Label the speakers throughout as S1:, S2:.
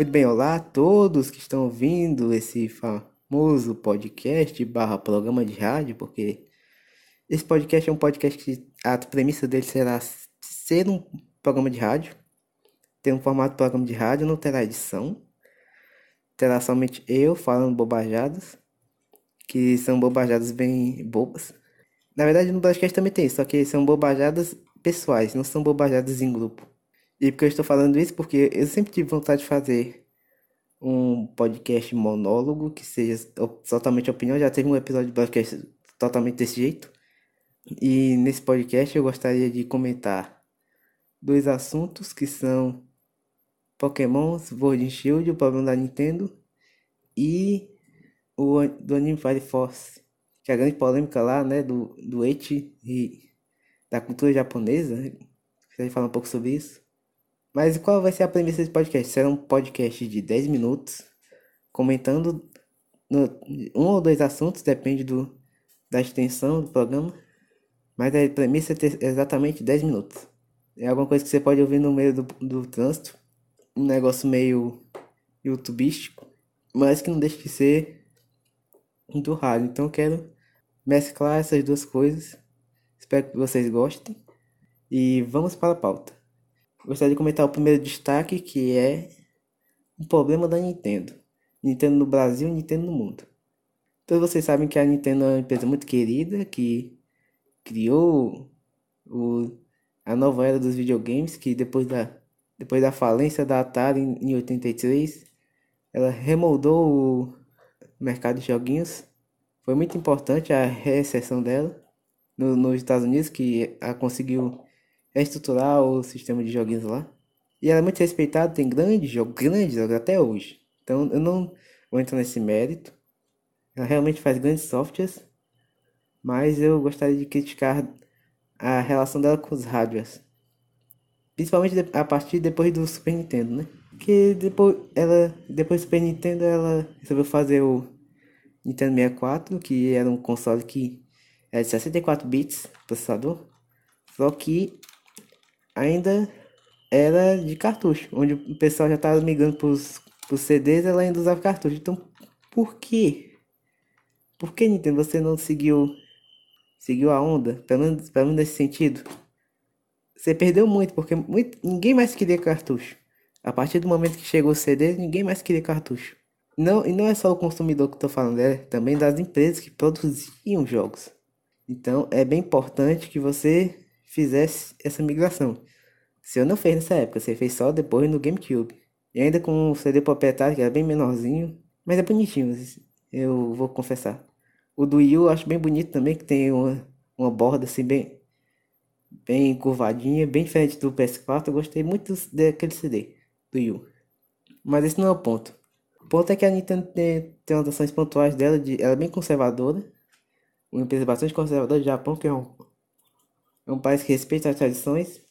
S1: Muito bem, olá a todos que estão ouvindo esse famoso podcast barra programa de rádio, porque esse podcast é um podcast que a premissa dele será ser um programa de rádio, ter um formato de programa de rádio, não terá edição, terá somente eu falando bobajadas, que são bobajadas bem bobas. Na verdade, no podcast também tem, só que são bobajadas pessoais, não são bobajadas em grupo. E porque eu estou falando isso? Porque eu sempre tive vontade de fazer um podcast monólogo que seja totalmente opinião. Já teve um episódio de podcast totalmente desse jeito. E nesse podcast eu gostaria de comentar dois assuntos que são Pokémon Sword Shield, o problema da Nintendo, e o do anime Fire Force, que é a grande polêmica lá, né, do, do Eti e da cultura japonesa. Gostaria de falar um pouco sobre isso. Mas qual vai ser a premissa desse podcast? Será um podcast de 10 minutos, comentando no, um ou dois assuntos, depende do, da extensão do programa. Mas a premissa é ter exatamente 10 minutos. É alguma coisa que você pode ouvir no meio do, do trânsito. Um negócio meio youtubístico, mas que não deixa de ser muito raro. Então eu quero mesclar essas duas coisas. Espero que vocês gostem. E vamos para a pauta. Gostaria de comentar o primeiro destaque, que é o problema da Nintendo. Nintendo no Brasil e Nintendo no mundo. Todos vocês sabem que a Nintendo é uma empresa muito querida, que criou o, a nova era dos videogames, que depois da, depois da falência da Atari em, em 83, ela remoldou o mercado de joguinhos. Foi muito importante a recessão dela no, nos Estados Unidos, que a conseguiu reestruturar o sistema de joguinhos lá. E ela é muito respeitada, tem grandes jogos, grandes jogos até hoje. Então eu não vou entrar nesse mérito. Ela realmente faz grandes softwares, mas eu gostaria de criticar a relação dela com os hardwares. Principalmente a partir depois do Super Nintendo, né? Que depois ela depois do Super Nintendo ela resolveu fazer o Nintendo 64, que era um console que era de 64 bits processador. Só que ainda era de cartucho, onde o pessoal já estava migrando para os CDs, ela ainda usava cartucho. Então, por quê? Por que Nintendo você não seguiu seguiu a onda, pelo menos, pelo menos nesse sentido? Você perdeu muito, porque muito, ninguém mais queria cartucho. A partir do momento que chegou o CD, ninguém mais queria cartucho. Não, e não é só o consumidor que estou falando, é também das empresas que produziam jogos. Então é bem importante que você fizesse essa migração. Se eu não fez nessa época, você fez só depois no GameCube. E ainda com o CD proprietário, que era bem menorzinho, mas é bonitinho, eu vou confessar. O do Wii eu acho bem bonito também, que tem uma, uma borda assim bem, bem curvadinha, bem diferente do PS4. Eu gostei muito daquele CD do Wii U. Mas esse não é o ponto. O ponto é que a Nintendo tem, tem umas ações pontuais dela, de, ela é bem conservadora. Uma empresa bastante conservadora do Japão, que é um é um país que respeita as tradições,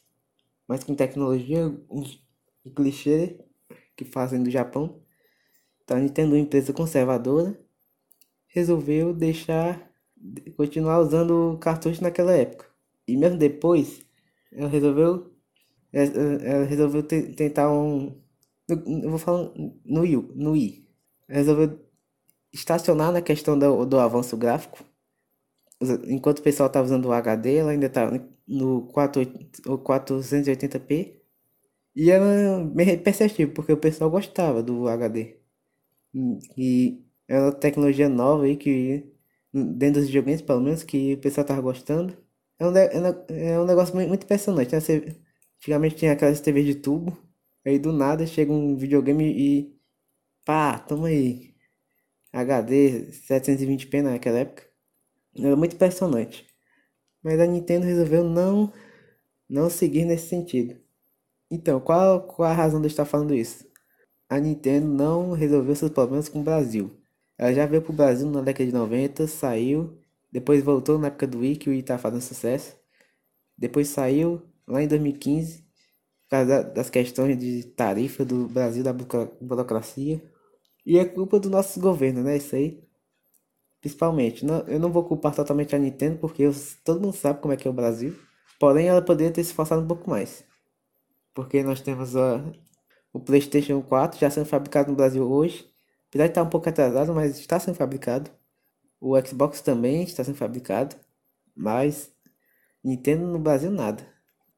S1: mas com tecnologia e clichê que fazem do Japão. Então a Nintendo, uma empresa conservadora, resolveu deixar continuar usando cartucho naquela época. E mesmo depois, ela resolveu ela resolveu tentar um eu vou falar no Wii, no Wii. Resolveu estacionar na questão do, do avanço gráfico enquanto o pessoal estava usando o HD, ela ainda estava no 480p. E era bem perceptível, porque o pessoal gostava do HD. E é uma tecnologia nova aí que, dentro dos videogames, pelo menos, que o pessoal tava gostando. É um, é um negócio muito impressionante, né? Você, antigamente tinha aquelas TVs de tubo, aí do nada chega um videogame e. pá, toma aí. HD 720p naquela época. Era muito impressionante. Mas a Nintendo resolveu não, não seguir nesse sentido. Então, qual, qual a razão de eu estar falando isso? A Nintendo não resolveu seus problemas com o Brasil. Ela já veio pro Brasil na década de 90, saiu, depois voltou na época do Wii, que o Wii tá fazendo sucesso. Depois saiu lá em 2015, por causa das questões de tarifa do Brasil, da burocracia. E é culpa do nosso governo, né? Isso aí. Principalmente, não, eu não vou culpar totalmente a Nintendo, porque eu, todo mundo sabe como é que é o Brasil. Porém, ela poderia ter se esforçado um pouco mais. Porque nós temos a, O PlayStation 4 já sendo fabricado no Brasil hoje. Apesar de estar um pouco atrasado, mas está sendo fabricado. O Xbox também está sendo fabricado. Mas Nintendo no Brasil nada.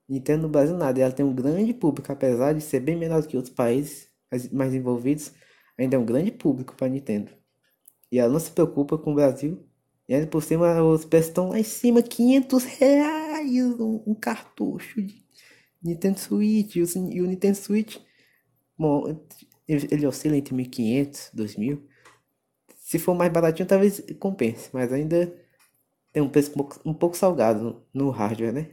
S1: Nintendo no Brasil nada. Ela tem um grande público, apesar de ser bem menor do que outros países mais envolvidos. Ainda é um grande público para Nintendo. E ela não se preocupa com o Brasil. E ainda por cima os preços estão lá em cima, 500 reais um, um cartucho de Nintendo Switch. E o, e o Nintendo Switch, bom, ele, ele oscila entre 1.500, 2.000. Se for mais baratinho, talvez compense, mas ainda tem um preço um pouco, um pouco salgado no, no hardware, né?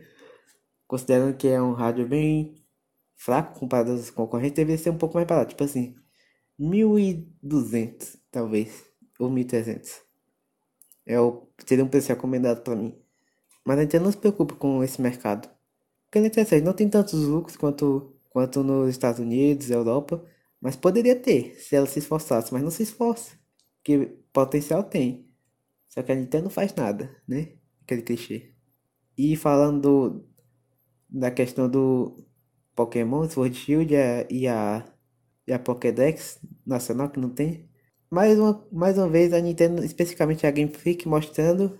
S1: Considerando que é um hardware bem fraco comparado aos concorrentes, deveria ser um pouco mais barato, tipo assim, 1.200 talvez, 1.300. É o, seria um preço recomendado para mim. Mas a Nintendo não se preocupa com esse mercado. Porque a Nintendo não tem tantos lucros quanto, quanto nos Estados Unidos, Europa, mas poderia ter se ela se esforçasse, mas não se esforça. Que potencial tem. Só que a Nintendo não faz nada, né? Aquele clichê. E falando da questão do Pokémon, Sword Shield e a, e a Pokédex nacional que não tem. Mais uma, mais uma vez a Nintendo, especificamente a Game Freak, mostrando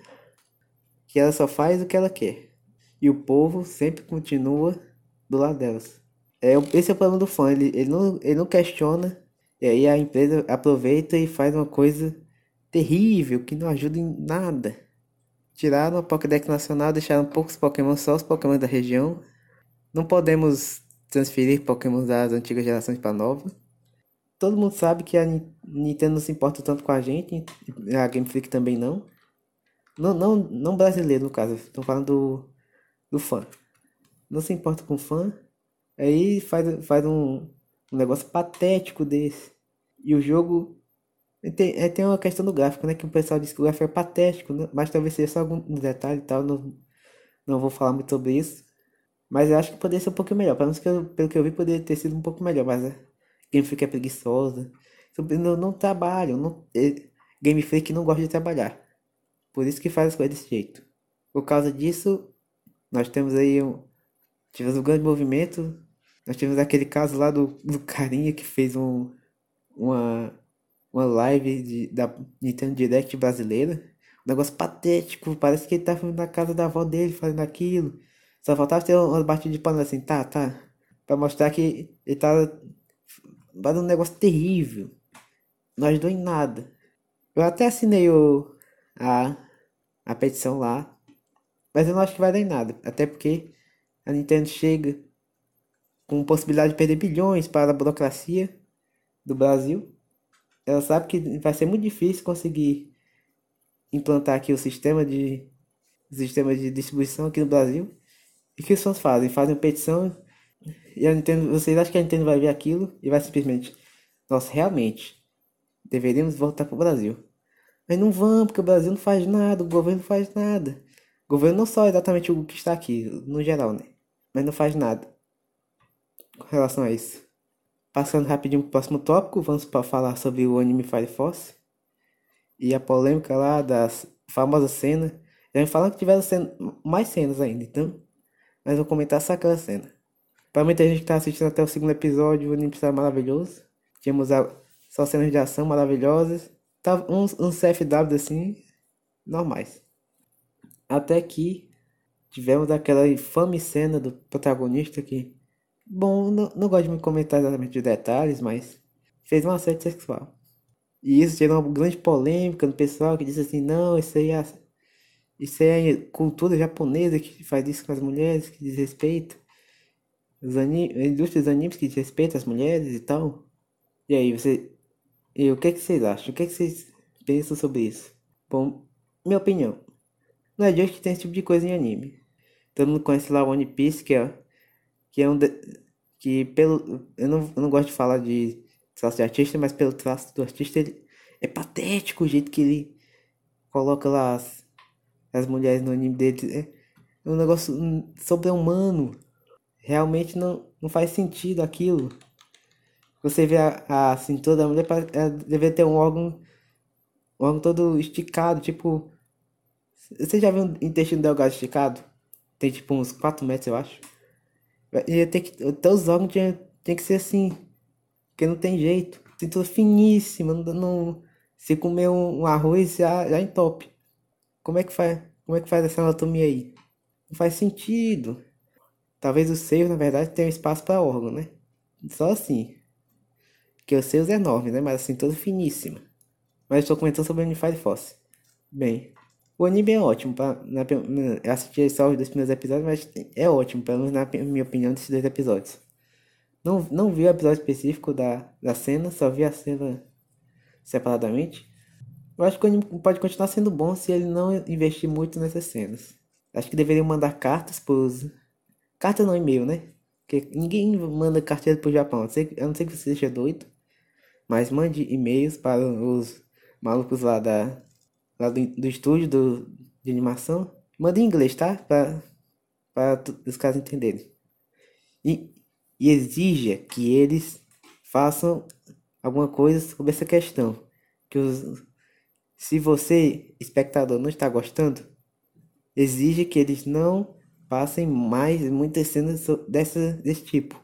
S1: que ela só faz o que ela quer. E o povo sempre continua do lado delas. É, esse é o problema do fã, ele, ele, não, ele não questiona, e aí a empresa aproveita e faz uma coisa terrível que não ajuda em nada. Tiraram a Pokédex Nacional, deixaram poucos Pokémon, só os Pokémon da região. Não podemos transferir Pokémon das antigas gerações para nova. Todo mundo sabe que a Nintendo não se importa tanto com a gente, a Game Freak também não. Não, não, não brasileiro no caso, estou falando do, do fã. Não se importa com o fã, aí faz, faz um, um negócio patético desse. E o jogo tem, é, tem uma questão do gráfico, né? Que o pessoal diz que o gráfico é patético, né? mas talvez seja só algum detalhe e tal. Não, não vou falar muito sobre isso. Mas eu acho que poderia ser um pouco melhor. Pelo menos que eu, pelo que eu vi, poderia ter sido um pouco melhor. Mas a Game Freak é preguiçosa. Não, não trabalham. Não, é, Game Freak não gosta de trabalhar. Por isso que faz as coisas desse jeito. Por causa disso, nós temos aí um. Tivemos um grande movimento. Nós tivemos aquele caso lá do, do carinha que fez um, uma uma live de, da Nintendo Direct brasileira. Um negócio patético, parece que ele tava na casa da avó dele fazendo aquilo. Só faltava ter umas batidas de pano assim, tá, tá. Pra mostrar que ele tava fazendo um negócio terrível. Não ajudou em nada. Eu até assinei o, a, a petição lá. Mas eu não acho que vai dar em nada. Até porque a Nintendo chega com possibilidade de perder bilhões para a burocracia do Brasil ela sabe que vai ser muito difícil conseguir implantar aqui o sistema de o sistema de distribuição aqui no Brasil. E o que os fãs fazem? Fazem petição e a Nintendo, vocês acham que a Nintendo vai ver aquilo e vai simplesmente, nós realmente deveríamos voltar para o Brasil. Mas não vão, porque o Brasil não faz nada, o governo não faz nada. O governo não só exatamente o que está aqui, no geral, né? Mas não faz nada com relação a isso. Passando rapidinho pro próximo tópico, vamos para falar sobre o anime Fire Force e a polêmica lá das famosas cenas. Já me falaram que tiveram cena, mais cenas ainda, então. Mas vou comentar só aquela cena. Para muita gente que tá assistindo até o segundo episódio, o anime está maravilhoso. Tínhamos a, só cenas de ação maravilhosas. Tava uns, uns CFW assim, normais. Até que tivemos aquela infame cena do protagonista que Bom, não, não gosto de me comentar exatamente de detalhes, mas fez um assédio sexual. E isso gerou uma grande polêmica no pessoal que disse assim, não, isso aí é, isso aí é cultura japonesa que faz isso com as mulheres, que desrespeita. Os anim, a indústria dos animes que desrespeita as mulheres e tal. E aí, você. E o que, é que vocês acham? O que, é que vocês pensam sobre isso? Bom, minha opinião. Não é de hoje que tem esse tipo de coisa em anime. Todo mundo conhece lá One Piece, que é que é um de, que pelo eu não, eu não gosto de falar de traço de artista, mas pelo traço do artista ele é patético o jeito que ele coloca lá as, as mulheres no anime dele é, é um negócio sobre-humano realmente não, não faz sentido aquilo você vê a, a cintura da mulher ela deve ter um órgão um órgão todo esticado tipo você já viu um intestino delgado esticado tem tipo uns 4 metros eu acho Ia ter que. Até os órgãos tinha, tinha que ser assim. Porque não tem jeito. Cintura finíssima, não, não se comer um, um arroz já, já entope. Como é que faz? Como é que faz essa anatomia aí? Não faz sentido. Talvez o seio, na verdade, tenha espaço para órgão, né? Só assim. Que o seio é enorme, né? Mas assim, todo finíssima. Mas estou comentando sobre o Fire Force. Bem, o anime é ótimo. Pra, na, assisti só os dois primeiros episódios, mas é ótimo, pelo menos na minha opinião, desses dois episódios. Não, não vi o episódio específico da, da cena, só vi a cena separadamente. Eu acho que o anime pode continuar sendo bom se ele não investir muito nessas cenas. Acho que deveriam mandar cartas pros. Carta não, e-mail, né? Porque ninguém manda carteira pro Japão. A não ser, não que você seja doido. Mas mande e-mails para os malucos lá da. Lá do, do estúdio do, de animação. Manda em inglês, tá? Para para os caras entenderem. E, e exija que eles façam alguma coisa sobre essa questão. Que os, se você, espectador, não está gostando, exige que eles não passem mais muitas cenas dessa, desse tipo.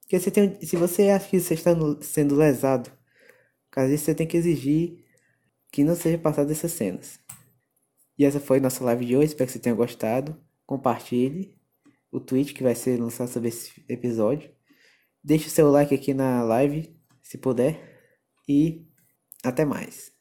S1: Porque você tem, se você acha que você está sendo lesado, às vezes você tem que exigir que não seja passado essas cenas. E essa foi nossa live de hoje, espero que você tenha gostado. Compartilhe o tweet que vai ser lançado sobre esse episódio. Deixe o seu like aqui na live, se puder. E até mais.